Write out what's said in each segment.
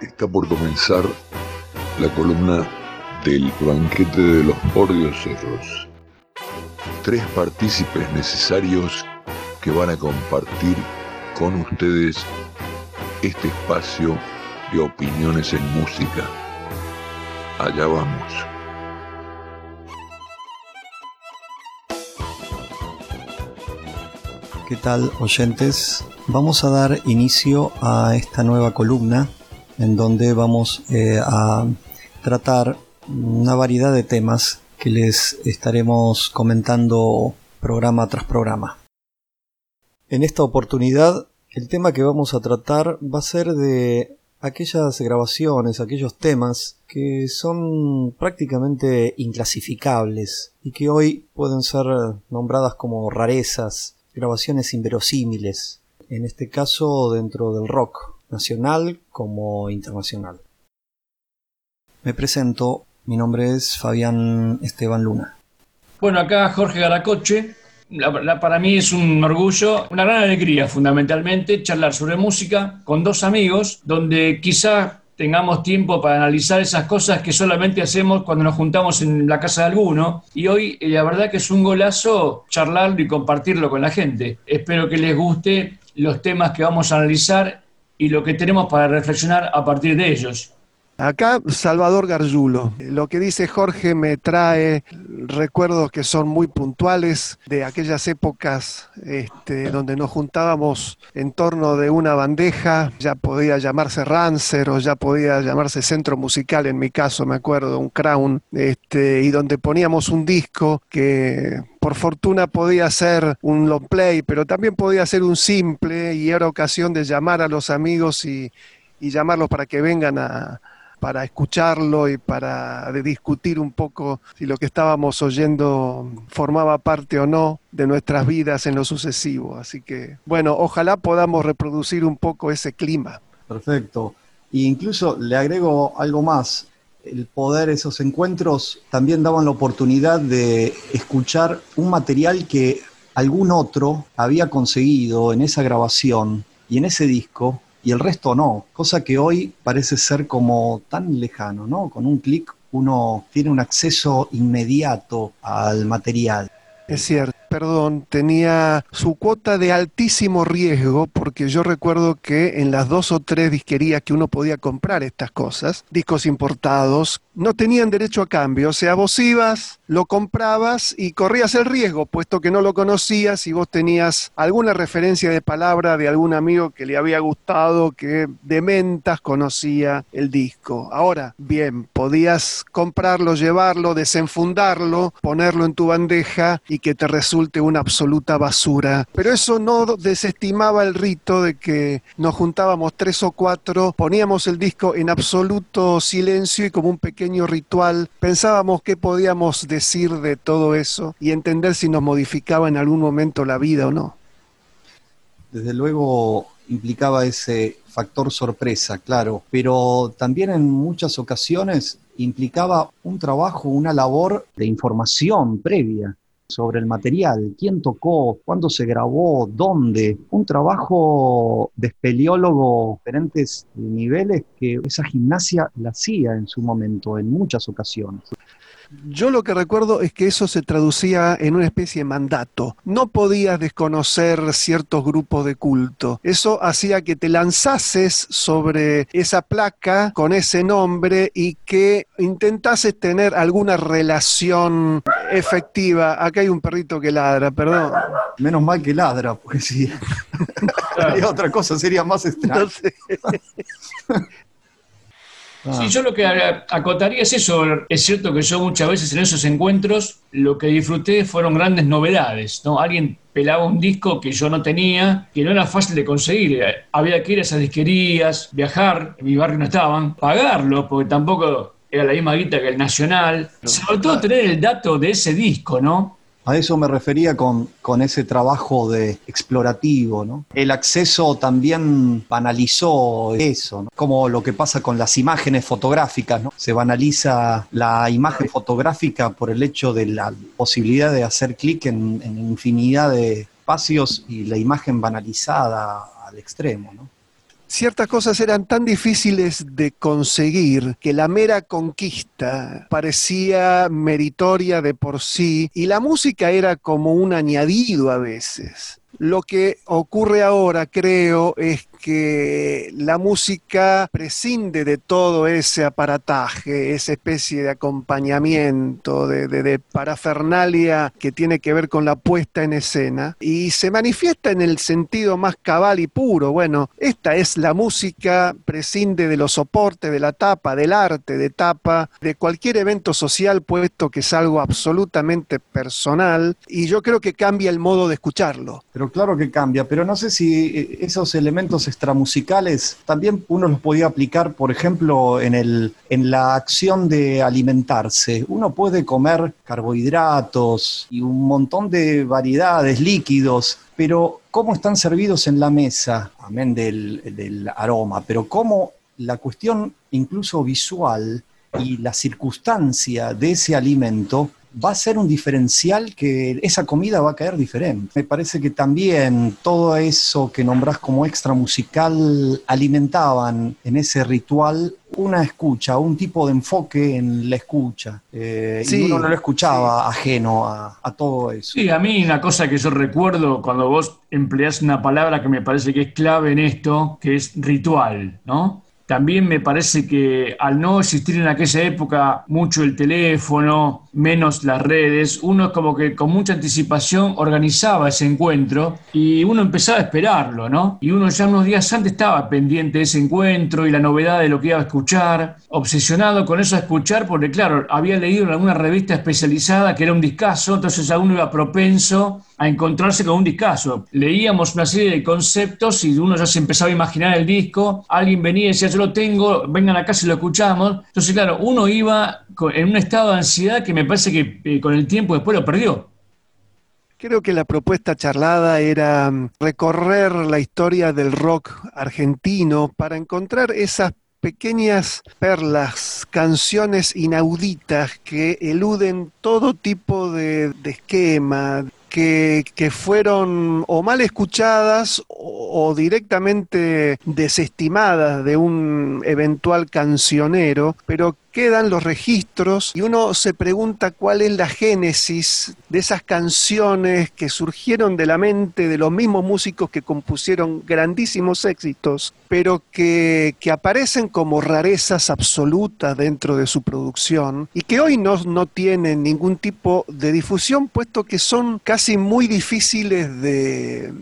Está por comenzar la columna del banquete de los pordioseros. Tres partícipes necesarios que van a compartir con ustedes este espacio de opiniones en música. Allá vamos. ¿Qué tal oyentes? Vamos a dar inicio a esta nueva columna en donde vamos eh, a tratar una variedad de temas que les estaremos comentando programa tras programa. En esta oportunidad, el tema que vamos a tratar va a ser de aquellas grabaciones, aquellos temas que son prácticamente inclasificables y que hoy pueden ser nombradas como rarezas, grabaciones inverosímiles, en este caso dentro del rock, nacional como internacional. Me presento, mi nombre es Fabián Esteban Luna. Bueno, acá Jorge Garacoche. para mí es un orgullo, una gran alegría fundamentalmente charlar sobre música con dos amigos, donde quizá tengamos tiempo para analizar esas cosas que solamente hacemos cuando nos juntamos en la casa de alguno. Y hoy eh, la verdad que es un golazo charlarlo y compartirlo con la gente. Espero que les guste los temas que vamos a analizar y lo que tenemos para reflexionar a partir de ellos. Acá Salvador Garjulo. Lo que dice Jorge me trae recuerdos que son muy puntuales de aquellas épocas este, donde nos juntábamos en torno de una bandeja, ya podía llamarse Rancer o ya podía llamarse Centro Musical, en mi caso me acuerdo, un Crown, este, y donde poníamos un disco que por fortuna podía ser un long play, pero también podía ser un simple y era ocasión de llamar a los amigos y llamarlos para que vengan a, para escucharlo y para discutir un poco si lo que estábamos oyendo formaba parte o no de nuestras vidas en lo sucesivo. Así que, bueno, ojalá podamos reproducir un poco ese clima. Perfecto. E incluso le agrego algo más. El poder, esos encuentros también daban la oportunidad de escuchar un material que algún otro había conseguido en esa grabación y en ese disco y el resto no, cosa que hoy parece ser como tan lejano, ¿no? Con un clic uno tiene un acceso inmediato al material. Es cierto perdón, tenía su cuota de altísimo riesgo, porque yo recuerdo que en las dos o tres disquerías que uno podía comprar estas cosas, discos importados, no tenían derecho a cambio. O sea, vos ibas, lo comprabas y corrías el riesgo, puesto que no lo conocías y vos tenías alguna referencia de palabra de algún amigo que le había gustado, que de mentas conocía el disco. Ahora, bien, podías comprarlo, llevarlo, desenfundarlo, ponerlo en tu bandeja y que te resulte una absoluta basura. Pero eso no desestimaba el rito de que nos juntábamos tres o cuatro, poníamos el disco en absoluto silencio y como un pequeño ritual pensábamos qué podíamos decir de todo eso y entender si nos modificaba en algún momento la vida o no. Desde luego implicaba ese factor sorpresa, claro, pero también en muchas ocasiones implicaba un trabajo, una labor de información previa sobre el material, quién tocó, cuándo se grabó, dónde. Un trabajo de espeleólogo diferentes niveles que esa gimnasia la hacía en su momento, en muchas ocasiones. Yo lo que recuerdo es que eso se traducía en una especie de mandato. No podías desconocer ciertos grupos de culto. Eso hacía que te lanzases sobre esa placa con ese nombre y que intentases tener alguna relación efectiva. Hay un perrito que ladra, perdón. Menos mal que ladra, porque si otra cosa sería más extraño. Ah. Sí, yo lo que acotaría es eso. Es cierto que yo muchas veces en esos encuentros lo que disfruté fueron grandes novedades, ¿no? Alguien pelaba un disco que yo no tenía, que no era fácil de conseguir. Había que ir a esas disquerías, viajar, en mi barrio no estaban, pagarlo, porque tampoco era la misma guita que el Nacional. Sobre todo tener el dato de ese disco, ¿no? A eso me refería con, con, ese trabajo de explorativo, ¿no? El acceso también banalizó eso. Como lo que pasa con las imágenes fotográficas, ¿no? Se banaliza la imagen fotográfica por el hecho de la posibilidad de hacer clic en, en infinidad de espacios y la imagen banalizada al extremo, ¿no? Ciertas cosas eran tan difíciles de conseguir que la mera conquista parecía meritoria de por sí y la música era como un añadido a veces. Lo que ocurre ahora, creo, es que la música prescinde de todo ese aparataje, esa especie de acompañamiento, de, parafernalia que tiene que ver con la puesta en escena, y se manifiesta en el sentido más cabal y puro. Bueno, esta es la música, prescinde de los soportes, de la tapa, del arte, de tapa, de cualquier evento social, puesto que es algo absolutamente personal, y yo creo que cambia el modo de escucharlo. Pero claro que cambia, pero no sé si eh, esos elementos extramusicales también uno los podía aplicar, por ejemplo, en, el, en la acción de alimentarse. Uno puede comer carbohidratos y un montón de variedades, líquidos, pero cómo están servidos en la mesa, amén del, del aroma, pero cómo la cuestión incluso visual y la circunstancia de ese alimento va a ser un diferencial que esa comida va a caer diferente. Me parece que también todo eso que nombrás como extra musical alimentaban en ese ritual una escucha, un tipo de enfoque en la escucha. Eh, y uno no lo escuchaba ajeno a, a, todo eso. Sí, a mí una cosa que yo recuerdo cuando vos empleás una palabra que me parece que es clave en esto, que es ritual, ¿no? También me parece que al no existir en aquella época mucho el teléfono, menos las redes, uno como que con mucha anticipación organizaba ese encuentro y uno empezaba a esperarlo, ¿no? Y uno ya unos días antes estaba pendiente de ese encuentro y la novedad de lo que iba a escuchar, obsesionado con eso a escuchar, porque claro, había leído en alguna revista especializada que era un discazo, entonces ya uno iba propenso a encontrarse con un discazo. Leíamos una serie de conceptos y uno ya se empezaba a imaginar el disco, alguien venía y decía, yo lo tengo, vengan acá si lo escuchamos. Entonces, claro, uno iba en un estado de ansiedad que me parece que eh, con el tiempo después lo perdió. Creo que la propuesta charlada era mm, recorrer la historia del rock argentino para encontrar esas pequeñas perlas, canciones inauditas que eluden todo tipo de, de esquema, que, fueron o mal escuchadas o, directamente desestimadas de un eventual cancionero, pero quedan los registros y uno se pregunta cuál es la génesis de esas canciones que surgieron de la mente de los mismos músicos que compusieron grandísimos éxitos, pero que, aparecen como rarezas absolutas dentro de su producción y que hoy no, no tienen ningún tipo de difusión, puesto que son casi muy difíciles de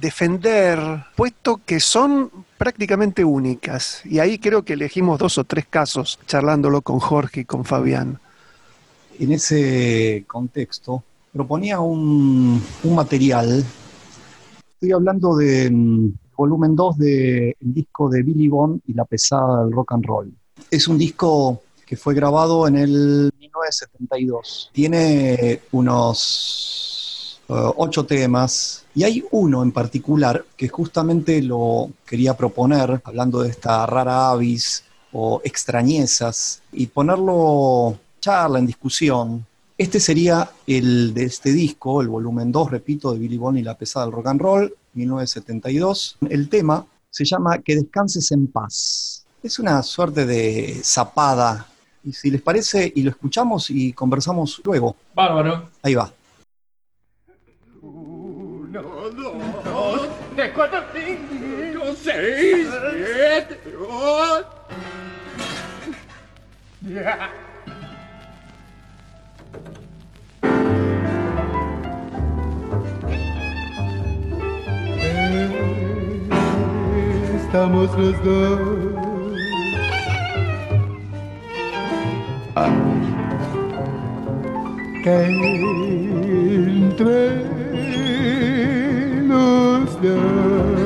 defender, puesto que son prácticamente únicas. Y ahí creo que elegimos dos o tres casos charlándolo con Jorge y con Fabián. En ese contexto, proponía un, material. Estoy hablando de mm, volumen 2 del disco de Billy Bond y la pesada del rock and roll. Es un disco que fue grabado en el 1972. Tiene unos eh, ocho temas, y hay uno en particular que justamente lo quería proponer, hablando de esta rara avis o extrañezas, y ponerlo charla, en discusión. Este sería el de este disco, el volumen 2, repito, de Billy Bond y la pesada del rock and roll, 1972. El tema se llama Que descanses en paz. Es una suerte de zapada. Y si les parece, y lo escuchamos y conversamos luego. Bárbaro. Ahí va. Tres, cuatro, cinco, seis, siete, ocho. Estamos los dos. Ah. Que entre gözler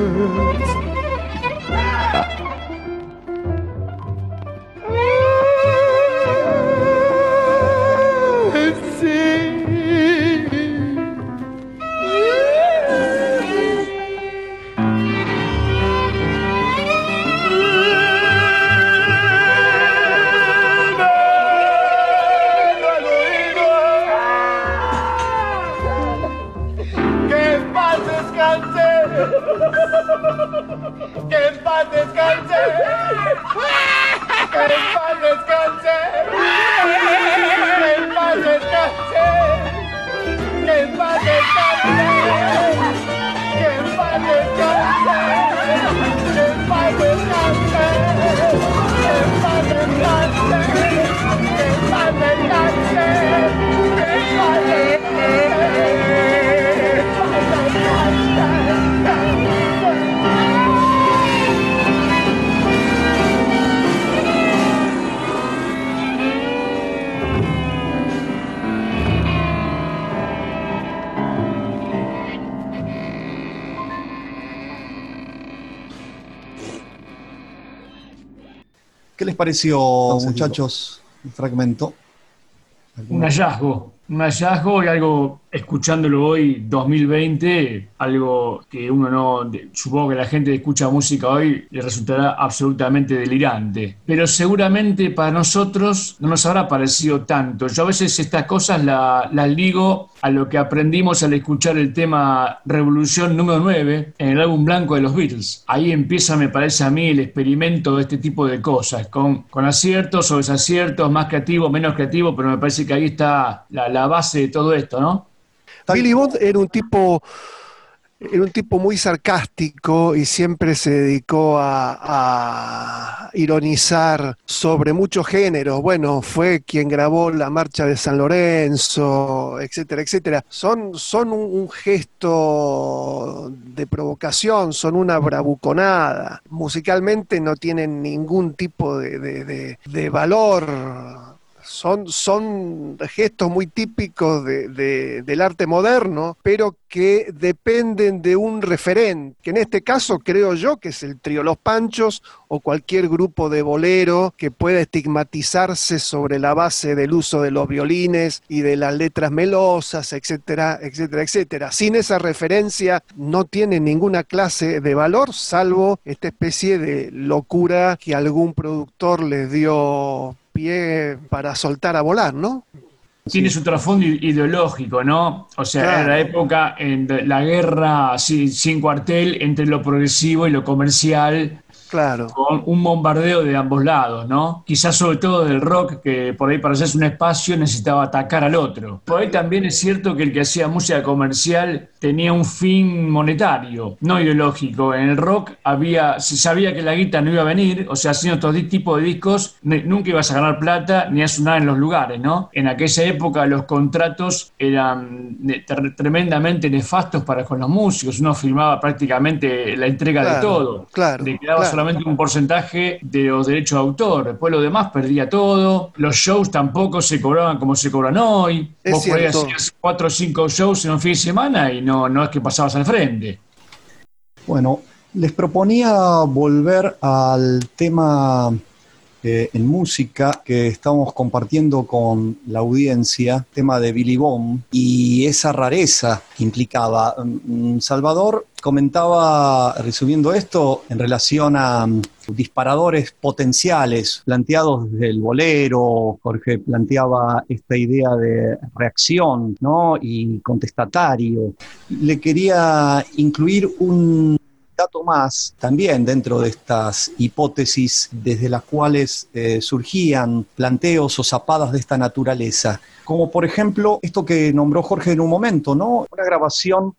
les pareció, Entonces, muchachos, el fragmento? Un hallazgo, un hallazgo y algo, escuchándolo hoy, 2020, algo que uno no, supongo que la gente que escucha música hoy le resultará absolutamente delirante, pero seguramente para nosotros no nos habrá parecido tanto. Yo a veces estas cosas la- las ligo a lo que aprendimos al escuchar el tema Revolución número 9 en el álbum blanco de los Beatles. Ahí empieza, me parece a mí, el experimento de este tipo de cosas, con, aciertos o desaciertos, más creativo, menos creativo, pero me parece que ahí está la, la base de todo esto, ¿no? Billy Bond era un tipo era un tipo muy sarcástico y siempre se dedicó a, a ironizar sobre muchos géneros. Bueno, fue quien grabó la marcha de San Lorenzo, etcétera, etcétera. Son, son un, un gesto de provocación, son una bravuconada. Musicalmente no tienen ningún tipo de, de- de- de valor son, son gestos muy típicos de- de- del arte moderno, pero que dependen de un referente, que en este caso creo yo que es el trío Los Panchos o cualquier grupo de bolero que pueda estigmatizarse sobre la base del uso de los violines y de las letras melosas, etcétera, etcétera, etcétera. Sin esa referencia no tiene ninguna clase de valor, salvo esta especie de locura que algún productor les dio pie para soltar a volar, ¿no? Tiene su trasfondo ideológico, ¿no? O sea, Claro. era la época en la guerra sin cuartel entre lo progresivo y lo comercial, Claro. con un bombardeo de ambos lados, ¿no? Quizás sobre todo del rock, que por ahí para hacerse un espacio necesitaba atacar al otro. Por ahí también es cierto que el que hacía música comercial tenía un fin monetario, no ideológico. En el rock había, se sabía que la guita no iba a venir, o sea, haciendo todo tipo de discos, nunca ibas a ganar plata ni a sonar en los lugares, ¿no? En aquella época los contratos eran tremendamente nefastos para con los músicos, uno firmaba prácticamente la entrega de todo. claro, Le claro. Solamente un porcentaje de los derechos de autor. Después lo demás perdía todo. Los shows tampoco se cobraban como se cobran hoy. Es Vos por ahí cierto. hacías cuatro o cinco shows en un fin de semana y no, no es que pasabas al frente. Bueno, les proponía volver al tema en música que estamos compartiendo con la audiencia, tema de Billy Bond y esa rareza que implicaba. Mm, Salvador comentaba, resumiendo esto, en relación a mm, disparadores potenciales planteados desde el bolero, Jorge planteaba esta idea de reacción ¿no? y contestatario. Le quería incluir un más también dentro de estas hipótesis desde las cuales eh, surgían planteos o zapadas de esta naturaleza, como por ejemplo esto que nombró Jorge en un momento, ¿no? Una grabación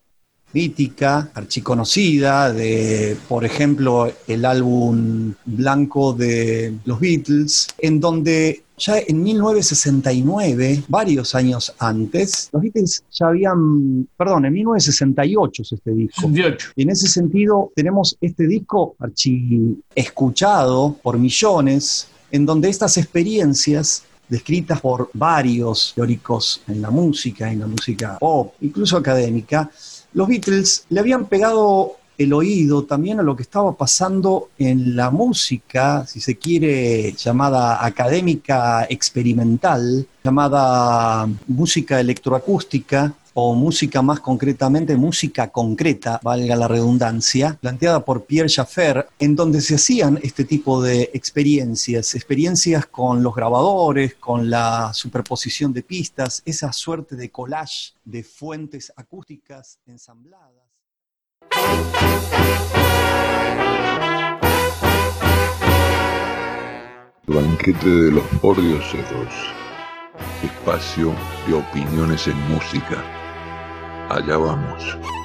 mítica, archiconocida, de, por ejemplo, el álbum blanco de los Beatles, en donde ya en 1969, varios años antes, los Beatles ya habían, perdón, en 1968 es este disco. 68. Y en ese sentido tenemos este disco archi escuchado por millones, en donde estas experiencias descritas por varios teóricos en la música, en la música pop, incluso académica, los Beatles le habían pegado el oído también a lo que estaba pasando en la música, si se quiere, llamada académica experimental, llamada música electroacústica, o música más concretamente, música concreta, valga la redundancia, planteada por Pierre Jaffer, en donde se hacían este tipo de experiencias, experiencias con los grabadores, con la superposición de pistas, esa suerte de collage de fuentes acústicas ensambladas. Banquete de los Pordioseros. Espacio de opiniones en música. Allá vamos.